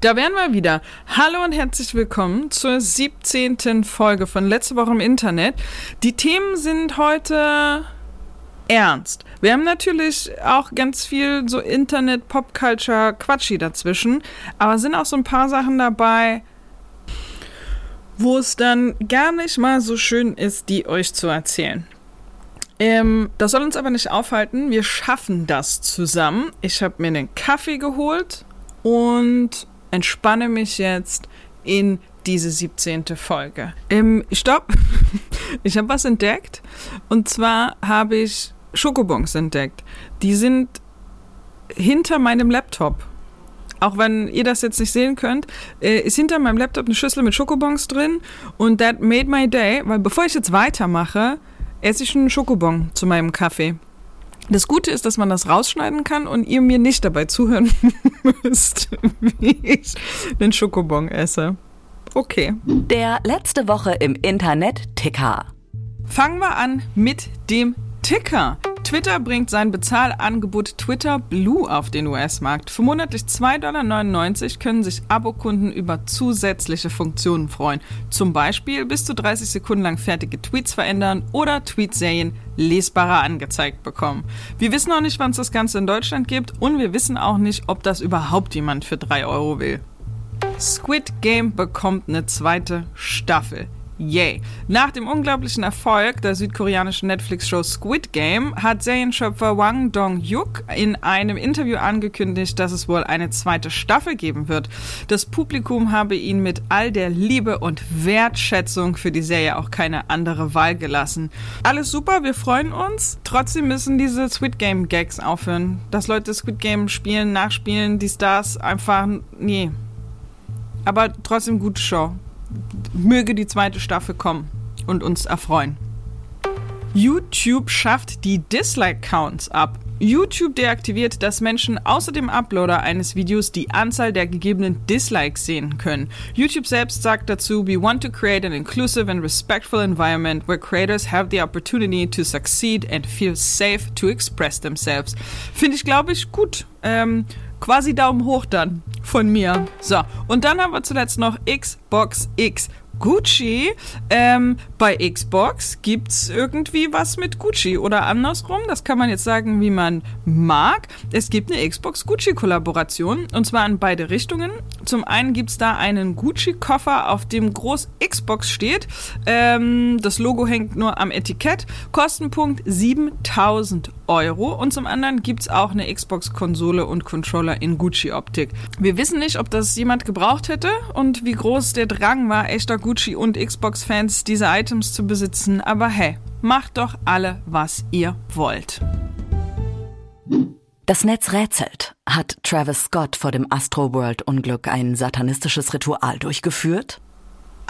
da wären wir wieder. Hallo und herzlich willkommen zur 17. Folge von Letzte Woche im Internet. Die Themen sind heute ernst. Wir haben natürlich auch ganz viel so Internet, Popculture, Quatschi dazwischen, aber sind auch so ein paar Sachen dabei, wo es dann gar nicht mal so schön ist, die euch zu erzählen. Ähm, das soll uns aber nicht aufhalten. Wir schaffen das zusammen. Ich habe mir einen Kaffee geholt und entspanne mich jetzt in diese 17. Folge. Ähm, stopp! Ich habe was entdeckt. Und zwar habe ich Schokobons entdeckt. Die sind hinter meinem Laptop. Auch wenn ihr das jetzt nicht sehen könnt, äh, ist hinter meinem Laptop eine Schüssel mit Schokobons drin. Und that made my day, weil bevor ich jetzt weitermache, esse ich einen Schokobon zu meinem Kaffee. Das Gute ist, dass man das rausschneiden kann und ihr mir nicht dabei zuhören müsst, wie ich den Schokobon esse. Okay. Der letzte Woche im Internet Ticker. Fangen wir an mit dem Ticker. Twitter bringt sein Bezahlangebot Twitter Blue auf den US-Markt. Für monatlich 2,99 Dollar können sich Abokunden über zusätzliche Funktionen freuen. Zum Beispiel bis zu 30 Sekunden lang fertige Tweets verändern oder Tweetserien lesbarer angezeigt bekommen. Wir wissen auch nicht, wann es das Ganze in Deutschland gibt und wir wissen auch nicht, ob das überhaupt jemand für 3 Euro will. Squid Game bekommt eine zweite Staffel. Yay. Nach dem unglaublichen Erfolg der südkoreanischen Netflix-Show Squid Game hat Serienschöpfer Wang Dong-yuk in einem Interview angekündigt, dass es wohl eine zweite Staffel geben wird. Das Publikum habe ihn mit all der Liebe und Wertschätzung für die Serie auch keine andere Wahl gelassen. Alles super, wir freuen uns. Trotzdem müssen diese Squid Game Gags aufhören. Dass Leute Squid Game spielen, nachspielen, die Stars einfach, nee. Aber trotzdem gute Show möge die zweite Staffel kommen und uns erfreuen. YouTube schafft die Dislike-Counts ab. YouTube deaktiviert, dass Menschen außer dem Uploader eines Videos die Anzahl der gegebenen Dislikes sehen können. YouTube selbst sagt dazu, we want to create an inclusive and respectful environment where creators have the opportunity to succeed and feel safe to express themselves. Finde ich, glaube ich, gut. Ähm, quasi Daumen hoch dann von mir. So, und dann haben wir zuletzt noch Xbox X. Gucci. Ähm, bei Xbox gibt es irgendwie was mit Gucci oder andersrum. Das kann man jetzt sagen, wie man mag. Es gibt eine Xbox-Gucci-Kollaboration und zwar in beide Richtungen. Zum einen gibt es da einen Gucci-Koffer, auf dem groß Xbox steht. Ähm, das Logo hängt nur am Etikett. Kostenpunkt 7000 Euro. Und zum anderen gibt es auch eine Xbox-Konsole und Controller in Gucci-Optik. Wir wissen nicht, ob das jemand gebraucht hätte und wie groß der Drang war, echter Gucci- und Xbox-Fans diese Items zu besitzen. Aber hey, macht doch alle, was ihr wollt. Das Netz rätselt. Hat Travis Scott vor dem Astroworld-Unglück ein satanistisches Ritual durchgeführt?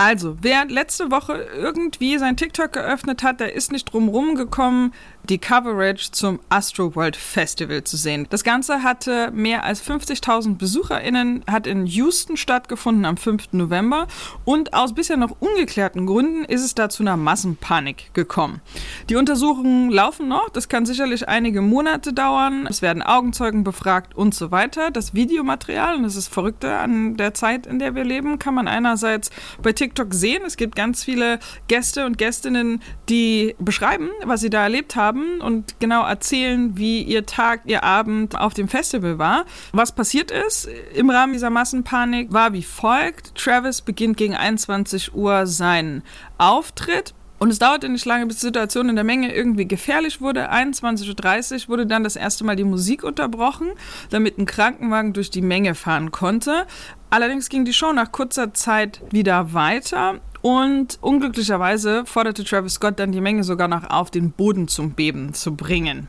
Also, wer letzte Woche irgendwie sein TikTok geöffnet hat, der ist nicht drum gekommen, die Coverage zum Astroworld Festival zu sehen. Das Ganze hatte mehr als 50.000 BesucherInnen, hat in Houston stattgefunden am 5. November und aus bisher noch ungeklärten Gründen ist es da zu einer Massenpanik gekommen. Die Untersuchungen laufen noch, das kann sicherlich einige Monate dauern, es werden Augenzeugen befragt und so weiter. Das Videomaterial, und das ist verrückte an der Zeit, in der wir leben, kann man einerseits bei TikTok sehen. Es gibt ganz viele Gäste und Gästinnen, die beschreiben, was sie da erlebt haben und genau erzählen, wie ihr Tag, ihr Abend auf dem Festival war. Was passiert ist im Rahmen dieser Massenpanik war wie folgt. Travis beginnt gegen 21 Uhr seinen Auftritt. Und es dauerte nicht lange, bis die Situation in der Menge irgendwie gefährlich wurde. 21.30 Uhr wurde dann das erste Mal die Musik unterbrochen, damit ein Krankenwagen durch die Menge fahren konnte. Allerdings ging die Show nach kurzer Zeit wieder weiter und unglücklicherweise forderte Travis Scott dann die Menge sogar noch auf, den Boden zum Beben zu bringen.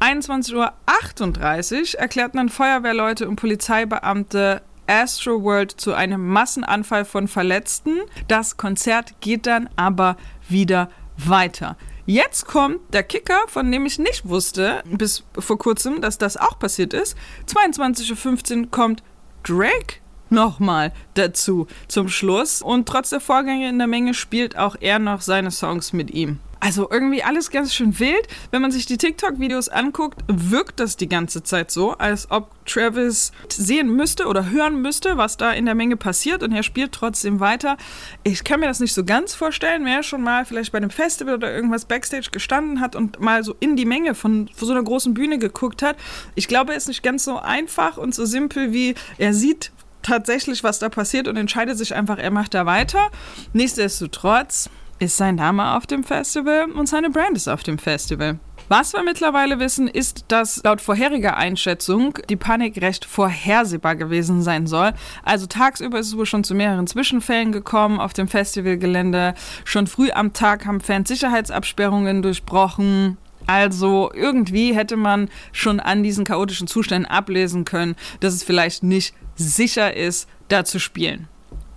21.38 Uhr erklärten dann Feuerwehrleute und Polizeibeamte Astroworld zu einem Massenanfall von Verletzten. Das Konzert geht dann aber wieder weiter. Jetzt kommt der Kicker, von dem ich nicht wusste bis vor kurzem, dass das auch passiert ist. 22.15 Uhr kommt Drake nochmal dazu zum Schluss. Und trotz der Vorgänge in der Menge spielt auch er noch seine Songs mit ihm. Also irgendwie alles ganz schön wild. Wenn man sich die TikTok-Videos anguckt, wirkt das die ganze Zeit so, als ob Travis sehen müsste oder hören müsste, was da in der Menge passiert und er spielt trotzdem weiter. Ich kann mir das nicht so ganz vorstellen, wer schon mal vielleicht bei einem Festival oder irgendwas Backstage gestanden hat und mal so in die Menge von, von so einer großen Bühne geguckt hat. Ich glaube, es ist nicht ganz so einfach und so simpel wie er sieht tatsächlich, was da passiert und entscheidet sich einfach, er macht da weiter. Nichtsdestotrotz ist sein Name auf dem Festival und seine Brand ist auf dem Festival. Was wir mittlerweile wissen, ist, dass laut vorheriger Einschätzung die Panik recht vorhersehbar gewesen sein soll. Also tagsüber ist es wohl schon zu mehreren Zwischenfällen gekommen auf dem Festivalgelände. Schon früh am Tag haben Fans Sicherheitsabsperrungen durchbrochen. Also irgendwie hätte man schon an diesen chaotischen Zuständen ablesen können, dass es vielleicht nicht sicher ist, da zu spielen.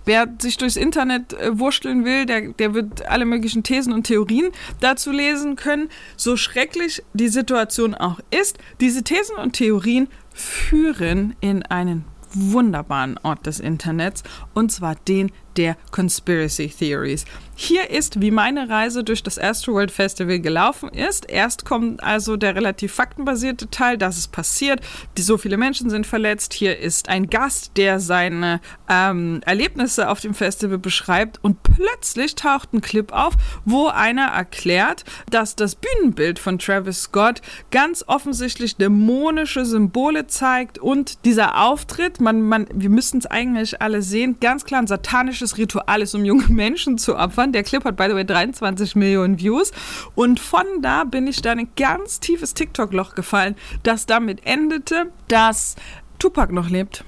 Wer sich durchs Internet äh, wursteln will, der, der wird alle möglichen Thesen und Theorien dazu lesen können. So schrecklich die Situation auch ist, diese Thesen und Theorien führen in einen wunderbaren Ort des Internets, und zwar den der Conspiracy Theories. Hier ist, wie meine Reise durch das Astroworld Festival gelaufen ist. Erst kommt also der relativ faktenbasierte Teil, dass es passiert. Die, so viele Menschen sind verletzt. Hier ist ein Gast, der seine ähm, Erlebnisse auf dem Festival beschreibt. Und plötzlich taucht ein Clip auf, wo einer erklärt, dass das Bühnenbild von Travis Scott ganz offensichtlich dämonische Symbole zeigt. Und dieser Auftritt, man, man, wir müssten es eigentlich alle sehen, ganz klar ein satanisches Ritual ist, um junge Menschen zu opfern. Der Clip hat, by the way, 23 Millionen Views. Und von da bin ich da in ein ganz tiefes TikTok-Loch gefallen, das damit endete, dass Tupac noch lebt.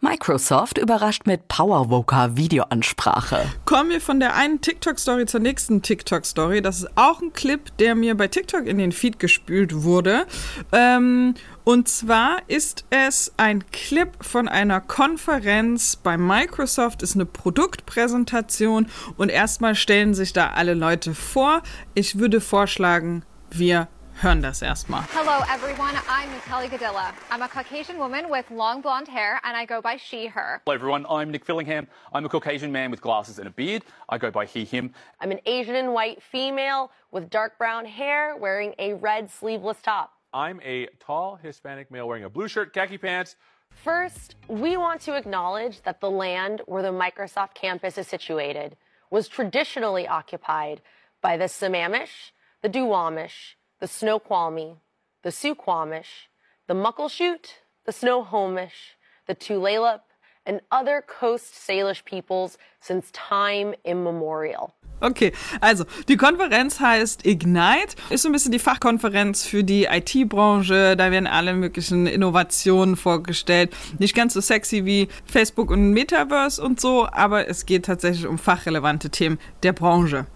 Microsoft überrascht mit PowerVoca Videoansprache. Kommen wir von der einen TikTok-Story zur nächsten TikTok-Story. Das ist auch ein Clip, der mir bei TikTok in den Feed gespült wurde. Ähm, und zwar ist es ein Clip von einer Konferenz bei Microsoft, ist eine Produktpräsentation und erstmal stellen sich da alle Leute vor. Ich würde vorschlagen, wir hören das erstmal. Hello everyone, I'm Natalie Gadilla. I'm a Caucasian woman with long blonde hair and I go by she, her. Hello everyone, I'm Nick Fillingham. I'm a Caucasian man with glasses and a beard. I go by he, him. I'm an Asian and white female with dark brown hair wearing a red sleeveless top. I'm a tall Hispanic male wearing a blue shirt, khaki pants. First, we want to acknowledge that the land where the Microsoft campus is situated was traditionally occupied by the Sammamish, the Duwamish, the Snoqualmie, the Suquamish, the Muckleshoot, the Snohomish, the Tulalip, and other Coast Salish peoples since time immemorial. Okay, also die Konferenz heißt Ignite, ist so ein bisschen die Fachkonferenz für die IT-Branche. Da werden alle möglichen Innovationen vorgestellt. Nicht ganz so sexy wie Facebook und Metaverse und so, aber es geht tatsächlich um fachrelevante Themen der Branche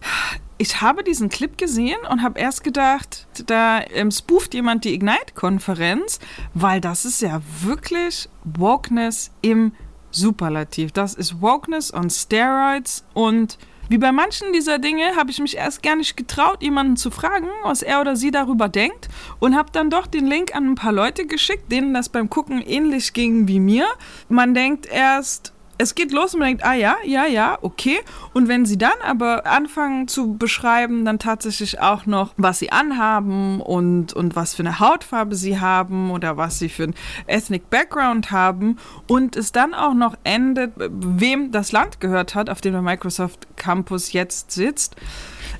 ich habe diesen Clip gesehen und habe erst gedacht, da ähm, spooft jemand die Ignite-Konferenz, weil das ist ja wirklich Wokeness im Superlativ. Das ist Wokeness on Steroids und wie bei manchen dieser Dinge habe ich mich erst gar nicht getraut, jemanden zu fragen, was er oder sie darüber denkt und habe dann doch den Link an ein paar Leute geschickt, denen das beim Gucken ähnlich ging wie mir. Man denkt erst, es geht los und man denkt, ah ja, ja, ja, okay. Und wenn sie dann aber anfangen zu beschreiben, dann tatsächlich auch noch, was sie anhaben und, und was für eine Hautfarbe sie haben oder was sie für einen Ethnic Background haben und es dann auch noch endet, wem das Land gehört hat, auf dem der Microsoft Campus jetzt sitzt.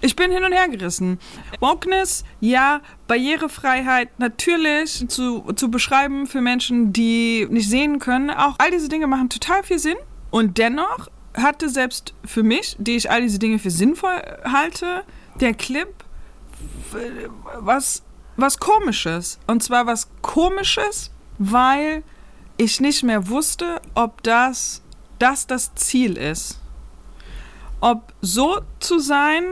Ich bin hin und her gerissen. Wokeness, ja, Barrierefreiheit natürlich zu, zu beschreiben für Menschen, die nicht sehen können. Auch all diese Dinge machen total viel Sinn. Und dennoch hatte selbst für mich, die ich all diese Dinge für sinnvoll halte, der Clip was, was komisches. Und zwar was komisches, weil ich nicht mehr wusste, ob das, das das Ziel ist. Ob so zu sein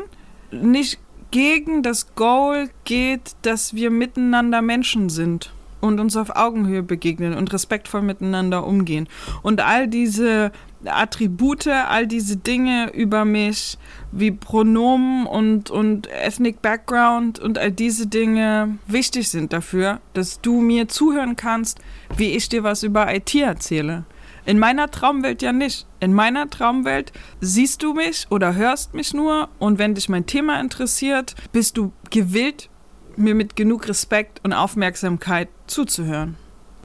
nicht gegen das Goal geht, dass wir miteinander Menschen sind. Und uns auf Augenhöhe begegnen und respektvoll miteinander umgehen. Und all diese Attribute, all diese Dinge über mich, wie Pronomen und, und Ethnic Background und all diese Dinge wichtig sind dafür, dass du mir zuhören kannst, wie ich dir was über IT erzähle. In meiner Traumwelt ja nicht. In meiner Traumwelt siehst du mich oder hörst mich nur und wenn dich mein Thema interessiert, bist du gewillt, mir mit genug Respekt und Aufmerksamkeit zuzuhören.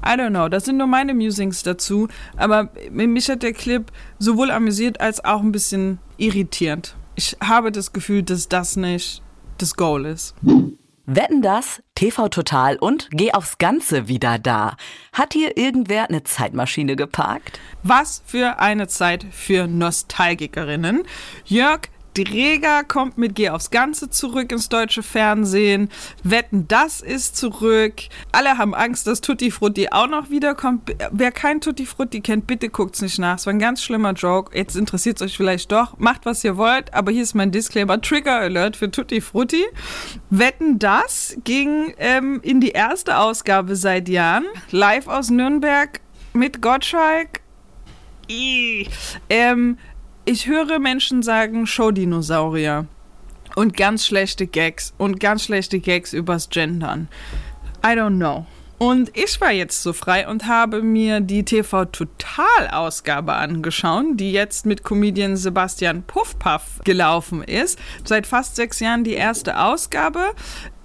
I don't know, das sind nur meine Musings dazu, aber mich hat der Clip sowohl amüsiert als auch ein bisschen irritiert. Ich habe das Gefühl, dass das nicht das Goal ist. Wetten das? TV Total und Geh aufs Ganze wieder da. Hat hier irgendwer eine Zeitmaschine geparkt? Was für eine Zeit für Nostalgikerinnen. Jörg Dreger kommt mit Geh aufs Ganze zurück ins deutsche Fernsehen. Wetten, das ist zurück. Alle haben Angst, dass Tutti Frutti auch noch wiederkommt. Wer kein Tutti Frutti kennt, bitte guckt's nicht nach. Es war ein ganz schlimmer Joke. Jetzt interessiert es euch vielleicht doch. Macht, was ihr wollt. Aber hier ist mein Disclaimer. Trigger Alert für Tutti Frutti. Wetten, das ging ähm, in die erste Ausgabe seit Jahren. Live aus Nürnberg mit Gottschalk. Ähm, ich höre Menschen sagen Showdinosaurier und ganz schlechte Gags und ganz schlechte Gags übers Gendern. I don't know. Und ich war jetzt so frei und habe mir die TV Total Ausgabe angeschaut, die jetzt mit Comedian Sebastian Puffpaff gelaufen ist. Seit fast sechs Jahren die erste Ausgabe.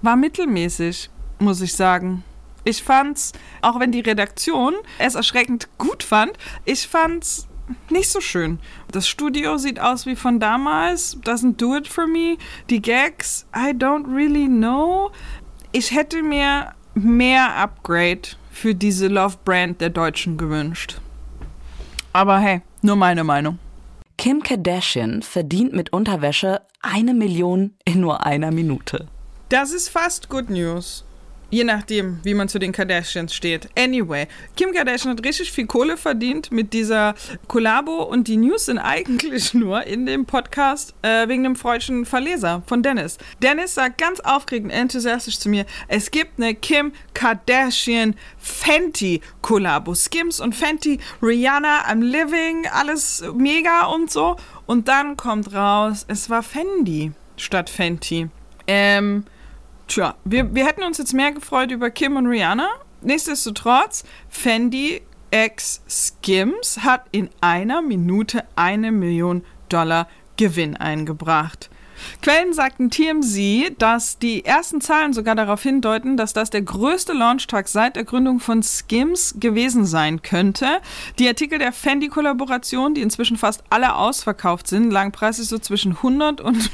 War mittelmäßig, muss ich sagen. Ich fand's, auch wenn die Redaktion es erschreckend gut fand, ich fand's nicht so schön. Das Studio sieht aus wie von damals. Doesn't do it for me. Die Gags, I don't really know. Ich hätte mir mehr Upgrade für diese Love Brand der Deutschen gewünscht. Aber hey, nur meine Meinung. Kim Kardashian verdient mit Unterwäsche eine Million in nur einer Minute. Das ist fast Good News. Je nachdem, wie man zu den Kardashians steht. Anyway, Kim Kardashian hat richtig viel Kohle verdient mit dieser Kollabo und die News sind eigentlich nur in dem Podcast äh, wegen dem freudschen Verleser von Dennis. Dennis sagt ganz aufregend, enthusiastisch zu mir, es gibt eine Kim Kardashian Fenty Kollabo. Skims und Fenty, Rihanna, I'm Living, alles mega und so. Und dann kommt raus, es war Fendi statt Fenty. Ähm, Tja, wir, wir hätten uns jetzt mehr gefreut über Kim und Rihanna. Nichtsdestotrotz, Fendi X Skims hat in einer Minute eine Million Dollar Gewinn eingebracht. Quellen sagten TMZ, dass die ersten Zahlen sogar darauf hindeuten, dass das der größte Launchtag seit der Gründung von Skims gewesen sein könnte. Die Artikel der Fendi-Kollaboration, die inzwischen fast alle ausverkauft sind, lagen preislich so zwischen 100 und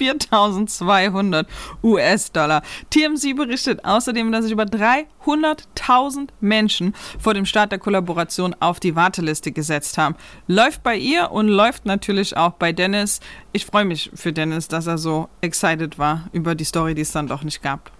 4200 US-Dollar. TMZ berichtet außerdem, dass sich über 300.000 Menschen vor dem Start der Kollaboration auf die Warteliste gesetzt haben. Läuft bei ihr und läuft natürlich auch bei Dennis. Ich freue mich für Dennis, dass er so excited war über die Story, die es dann doch nicht gab.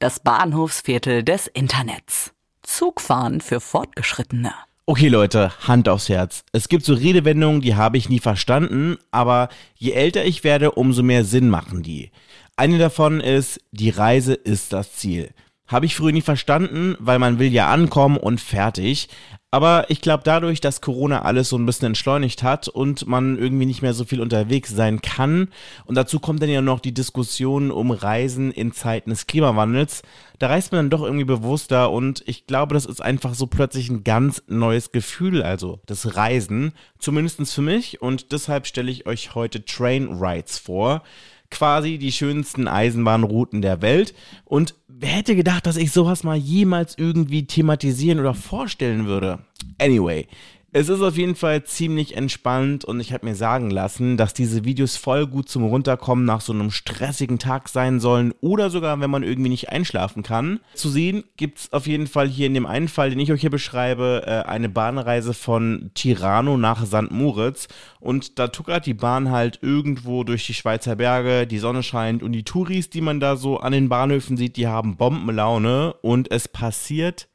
Das Bahnhofsviertel des Internets. Zugfahren für Fortgeschrittene. Okay Leute, Hand aufs Herz. Es gibt so Redewendungen, die habe ich nie verstanden, aber je älter ich werde, umso mehr Sinn machen die. Eine davon ist, die Reise ist das Ziel. Habe ich früher nie verstanden, weil man will ja ankommen und fertig. Aber ich glaube, dadurch, dass Corona alles so ein bisschen entschleunigt hat und man irgendwie nicht mehr so viel unterwegs sein kann, und dazu kommt dann ja noch die Diskussion um Reisen in Zeiten des Klimawandels, da reist man dann doch irgendwie bewusster und ich glaube, das ist einfach so plötzlich ein ganz neues Gefühl, also das Reisen, zumindest für mich. Und deshalb stelle ich euch heute Train Rides vor quasi die schönsten Eisenbahnrouten der Welt. Und wer hätte gedacht, dass ich sowas mal jemals irgendwie thematisieren oder vorstellen würde? Anyway, es ist auf jeden Fall ziemlich entspannt und ich habe mir sagen lassen, dass diese Videos voll gut zum Runterkommen nach so einem stressigen Tag sein sollen oder sogar, wenn man irgendwie nicht einschlafen kann. Zu sehen gibt es auf jeden Fall hier in dem einen Fall, den ich euch hier beschreibe, äh, eine Bahnreise von Tirano nach St. Moritz und da tuckert die Bahn halt irgendwo durch die Schweizer Berge, die Sonne scheint und die Touris, die man da so an den Bahnhöfen sieht, die haben Bombenlaune und es passiert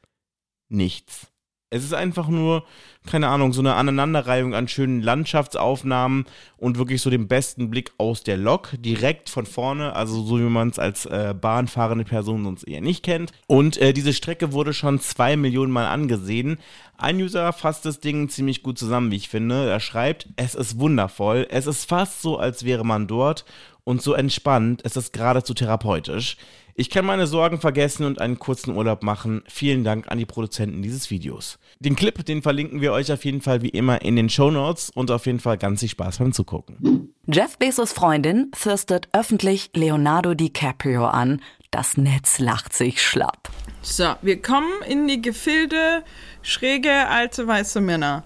nichts. Es ist einfach nur keine Ahnung, so eine Aneinanderreihung an schönen Landschaftsaufnahmen und wirklich so den besten Blick aus der Lok, direkt von vorne, also so wie man es als äh, bahnfahrende Person sonst eher nicht kennt. Und äh, diese Strecke wurde schon zwei Millionen Mal angesehen. Ein User fasst das Ding ziemlich gut zusammen, wie ich finde. Er schreibt, es ist wundervoll, es ist fast so, als wäre man dort und so entspannt, es ist geradezu therapeutisch. Ich kann meine Sorgen vergessen und einen kurzen Urlaub machen. Vielen Dank an die Produzenten dieses Videos. Den Clip, den verlinken wir euch auf jeden Fall wie immer in den Show Notes und auf jeden Fall ganz viel Spaß beim Zugucken. Jeff Bezos Freundin thirstet öffentlich Leonardo DiCaprio an. Das Netz lacht sich schlapp. So, wir kommen in die Gefilde schräge alte weiße Männer.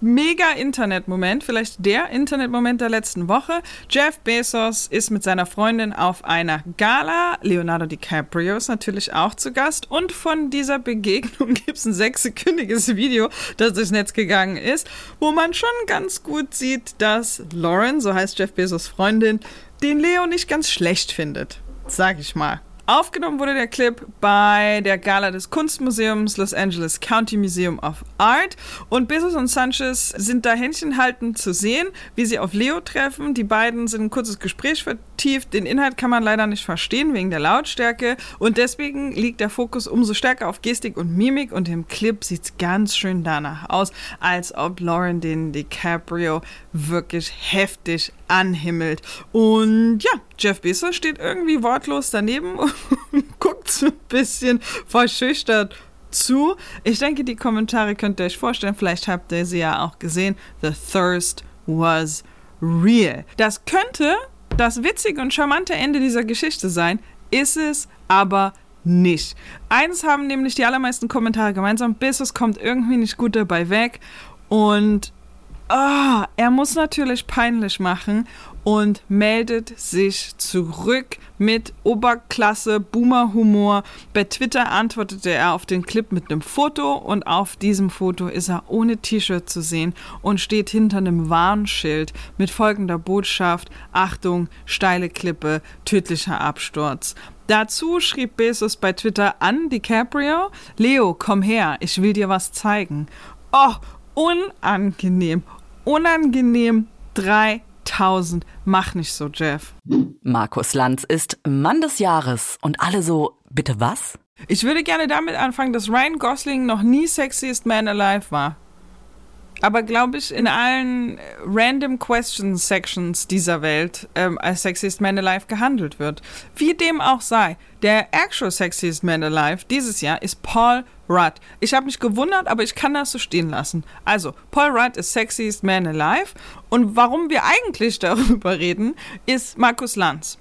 Mega Internetmoment, vielleicht der Internetmoment der letzten Woche. Jeff Bezos ist mit seiner Freundin auf einer Gala. Leonardo DiCaprio ist natürlich auch zu Gast. Und von dieser Begegnung gibt es ein sechssekündiges Video, das durchs Netz gegangen ist, wo man schon ganz gut sieht, dass Lauren, so heißt Jeff Bezos Freundin, den Leo nicht ganz schlecht findet. Sag ich mal. Aufgenommen wurde der Clip bei der Gala des Kunstmuseums Los Angeles County Museum of Art und Bezos und Sanchez sind da händchenhaltend zu sehen, wie sie auf Leo treffen. Die beiden sind ein kurzes Gespräch vertieft. Den Inhalt kann man leider nicht verstehen wegen der Lautstärke und deswegen liegt der Fokus umso stärker auf Gestik und Mimik und im Clip sieht es ganz schön danach aus, als ob Lauren den DiCaprio wirklich heftig anhimmelt. Und ja, Jeff Bezos steht irgendwie wortlos daneben und guckt so ein bisschen verschüchtert zu. Ich denke, die Kommentare könnt ihr euch vorstellen. Vielleicht habt ihr sie ja auch gesehen. The thirst was real. Das könnte das witzige und charmante Ende dieser Geschichte sein, ist es aber nicht. Eins haben nämlich die allermeisten Kommentare gemeinsam, Bezos kommt irgendwie nicht gut dabei weg und oh, er muss natürlich peinlich machen und meldet sich zurück mit Oberklasse Boomer-Humor. Bei Twitter antwortete er auf den Clip mit einem Foto und auf diesem Foto ist er ohne T-Shirt zu sehen und steht hinter einem Warnschild mit folgender Botschaft: Achtung, steile Klippe, tödlicher Absturz. Dazu schrieb Bezos bei Twitter an DiCaprio: Leo, komm her, ich will dir was zeigen. Oh, unangenehm, unangenehm 3000. Mach nicht so, Jeff. Markus Lanz ist Mann des Jahres und alle so, bitte was? Ich würde gerne damit anfangen, dass Ryan Gosling noch nie Sexiest Man Alive war. Aber glaube ich, in allen Random Question Sections dieser Welt ähm, als Sexiest Man Alive gehandelt wird. Wie dem auch sei, der actual Sexiest Man Alive dieses Jahr ist Paul Rudd. Ich habe mich gewundert, aber ich kann das so stehen lassen. Also, Paul Rudd ist Sexiest Man Alive. Und warum wir eigentlich darüber reden, ist Markus Lanz.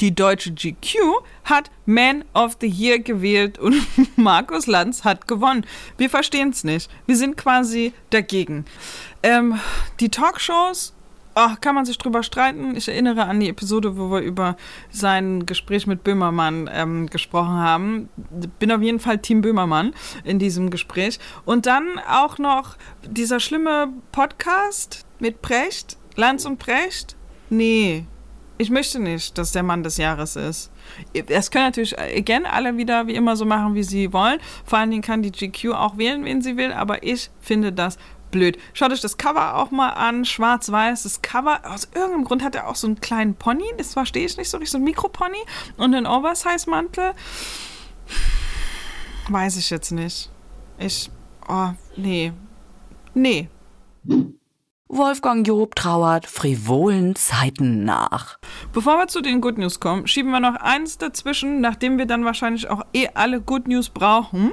Die deutsche GQ hat Man of the Year gewählt und Markus Lanz hat gewonnen. Wir verstehen es nicht. Wir sind quasi dagegen. Ähm, die Talkshows, oh, kann man sich drüber streiten. Ich erinnere an die Episode, wo wir über sein Gespräch mit Böhmermann ähm, gesprochen haben. Bin auf jeden Fall Team Böhmermann in diesem Gespräch. Und dann auch noch dieser schlimme Podcast mit Precht, Lanz und Precht. Nee, ich möchte nicht, dass der Mann des Jahres ist. Das können natürlich again alle wieder wie immer so machen, wie sie wollen. Vor allen Dingen kann die GQ auch wählen, wen sie will, aber ich finde das blöd. Schaut euch das Cover auch mal an, schwarz-weiß. Das Cover, aus irgendeinem Grund hat er auch so einen kleinen Pony, das verstehe ich nicht so richtig, so ein Mikropony und einen Oversize-Mantel. Weiß ich jetzt nicht. Ich, oh, nee. Nee. Wolfgang Job trauert frivolen Zeiten nach. Bevor wir zu den Good News kommen, schieben wir noch eins dazwischen, nachdem wir dann wahrscheinlich auch eh alle Good News brauchen.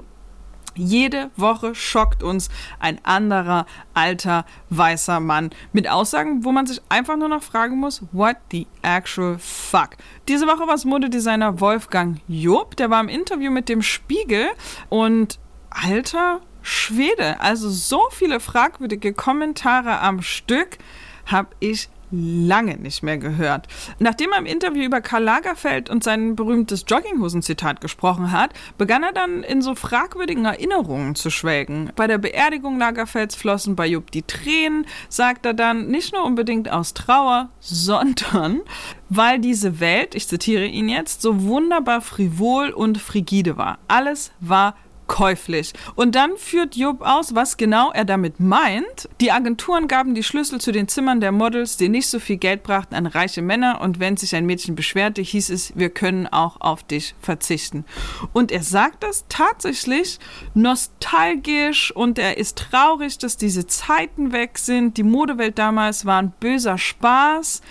Jede Woche schockt uns ein anderer alter weißer Mann mit Aussagen, wo man sich einfach nur noch fragen muss, what the actual fuck. Diese Woche war es Modedesigner Wolfgang Job, der war im Interview mit dem Spiegel und alter Schwede, also so viele fragwürdige Kommentare am Stück habe ich lange nicht mehr gehört. Nachdem er im Interview über Karl Lagerfeld und sein berühmtes Jogginghosen-Zitat gesprochen hat, begann er dann in so fragwürdigen Erinnerungen zu schwelgen. Bei der Beerdigung Lagerfelds flossen bei Jupp die Tränen, sagt er dann, nicht nur unbedingt aus Trauer, sondern weil diese Welt, ich zitiere ihn jetzt, so wunderbar frivol und frigide war. Alles war käuflich. Und dann führt Job aus, was genau er damit meint. Die Agenturen gaben die Schlüssel zu den Zimmern der Models, die nicht so viel Geld brachten, an reiche Männer. Und wenn sich ein Mädchen beschwerte, hieß es, wir können auch auf dich verzichten. Und er sagt das tatsächlich nostalgisch und er ist traurig, dass diese Zeiten weg sind. Die Modewelt damals war ein böser Spaß.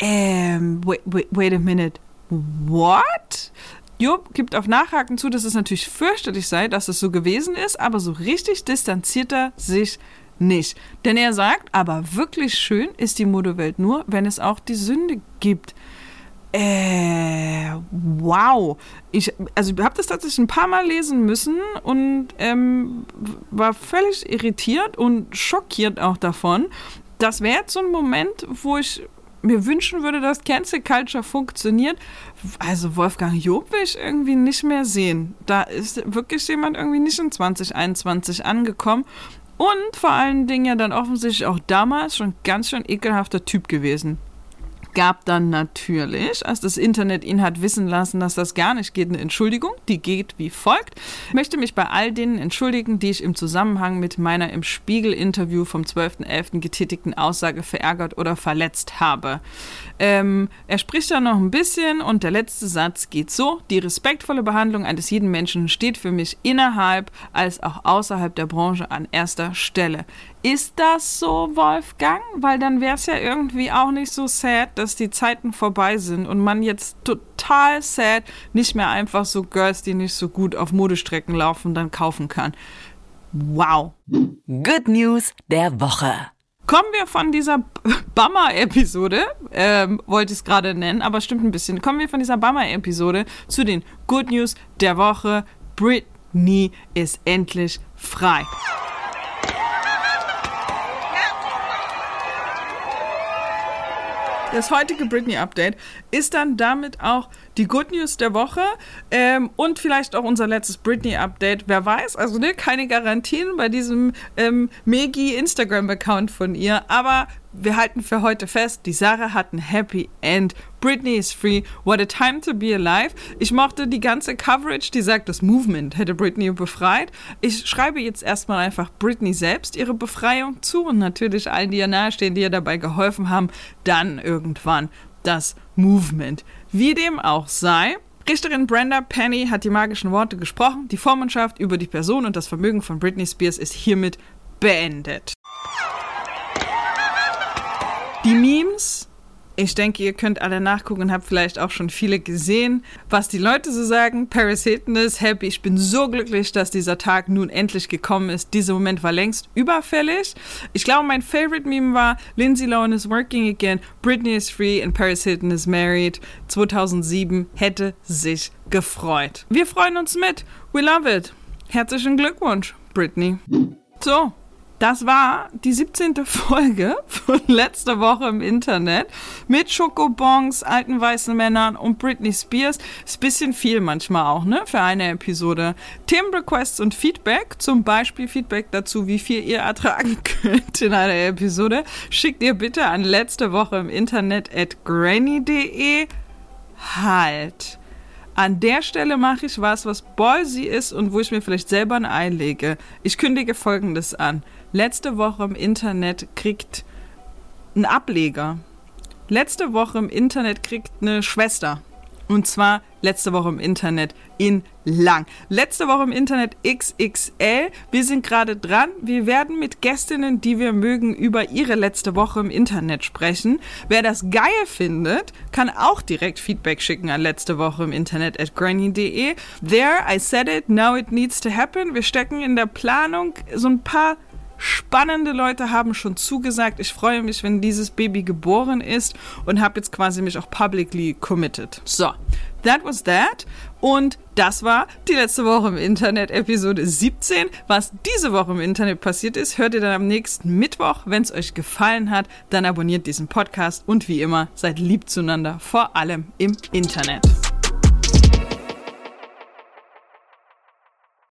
Ähm, wait, wait, wait a minute. What? Job gibt auf Nachhaken zu, dass es natürlich fürchterlich sei, dass es so gewesen ist, aber so richtig distanziert er sich nicht. Denn er sagt, aber wirklich schön ist die Modewelt nur, wenn es auch die Sünde gibt. Äh, wow. Ich, also habe das tatsächlich ein paar Mal lesen müssen und ähm, war völlig irritiert und schockiert auch davon. Das wäre jetzt so ein Moment, wo ich mir wünschen würde, dass Cancel Culture funktioniert. Also Wolfgang Job will ich irgendwie nicht mehr sehen. Da ist wirklich jemand irgendwie nicht in 2021 angekommen. Und vor allen Dingen ja dann offensichtlich auch damals schon ganz schön ekelhafter Typ gewesen gab dann natürlich, als das Internet ihn hat wissen lassen, dass das gar nicht geht, eine Entschuldigung. Die geht wie folgt. Ich möchte mich bei all denen entschuldigen, die ich im Zusammenhang mit meiner im Spiegel-Interview vom 12.11. getätigten Aussage verärgert oder verletzt habe. Ähm, er spricht dann noch ein bisschen und der letzte Satz geht so. Die respektvolle Behandlung eines jeden Menschen steht für mich innerhalb als auch außerhalb der Branche an erster Stelle. Ist das so, Wolfgang? Weil dann wäre es ja irgendwie auch nicht so sad, dass die Zeiten vorbei sind und man jetzt total sad nicht mehr einfach so Girls, die nicht so gut auf Modestrecken laufen, dann kaufen kann. Wow. Good News der Woche. Kommen wir von dieser Bummer-Episode, ähm, wollte ich es gerade nennen, aber stimmt ein bisschen. Kommen wir von dieser Bummer-Episode zu den Good News der Woche. Britney ist endlich frei. Das heutige Britney-Update ist dann damit auch die Good News der Woche ähm, und vielleicht auch unser letztes Britney-Update. Wer weiß, also ne, keine Garantien bei diesem ähm, Megi-Instagram-Account von ihr, aber wir halten für heute fest, die Sarah hat ein Happy End. Britney is free. What a time to be alive. Ich mochte die ganze Coverage, die sagt, das Movement hätte Britney befreit. Ich schreibe jetzt erstmal einfach Britney selbst ihre Befreiung zu und natürlich allen, die ihr nahestehen, die ihr dabei geholfen haben, dann irgendwann das Movement. Wie dem auch sei, Richterin Brenda Penny hat die magischen Worte gesprochen. Die Vormundschaft über die Person und das Vermögen von Britney Spears ist hiermit beendet. Die Memes, ich denke, ihr könnt alle nachgucken und habt vielleicht auch schon viele gesehen, was die Leute so sagen. Paris Hilton ist happy. Ich bin so glücklich, dass dieser Tag nun endlich gekommen ist. Dieser Moment war längst überfällig. Ich glaube, mein Favorite Meme war Lindsay Lohan is working again, Britney is free and Paris Hilton is married. 2007 hätte sich gefreut. Wir freuen uns mit. We love it. Herzlichen Glückwunsch, Britney. So, das war die 17. Folge von letzter Woche im Internet mit Schokobons, alten weißen Männern und Britney Spears. Ist ein bisschen viel manchmal auch, ne, für eine Episode. Themenrequests und Feedback, zum Beispiel Feedback dazu, wie viel ihr ertragen könnt in einer Episode, schickt ihr bitte an letzte Woche im Internet at granny.de. Halt. An der Stelle mache ich was, was ballsy ist und wo ich mir vielleicht selber ein Ei lege. Ich kündige folgendes an letzte Woche im Internet kriegt ein Ableger. Letzte Woche im Internet kriegt eine Schwester. Und zwar letzte Woche im Internet in lang. Letzte Woche im Internet XXL. Wir sind gerade dran. Wir werden mit Gästinnen, die wir mögen, über ihre letzte Woche im Internet sprechen. Wer das geil findet, kann auch direkt Feedback schicken an letzte Woche im Internet at granny.de. There, I said it, now it needs to happen. Wir stecken in der Planung so ein paar Spannende Leute haben schon zugesagt. Ich freue mich, wenn dieses Baby geboren ist und habe jetzt quasi mich auch publicly committed. So, that was that. Und das war die letzte Woche im Internet, Episode 17. Was diese Woche im Internet passiert ist, hört ihr dann am nächsten Mittwoch. Wenn es euch gefallen hat, dann abonniert diesen Podcast und wie immer, seid lieb zueinander, vor allem im Internet.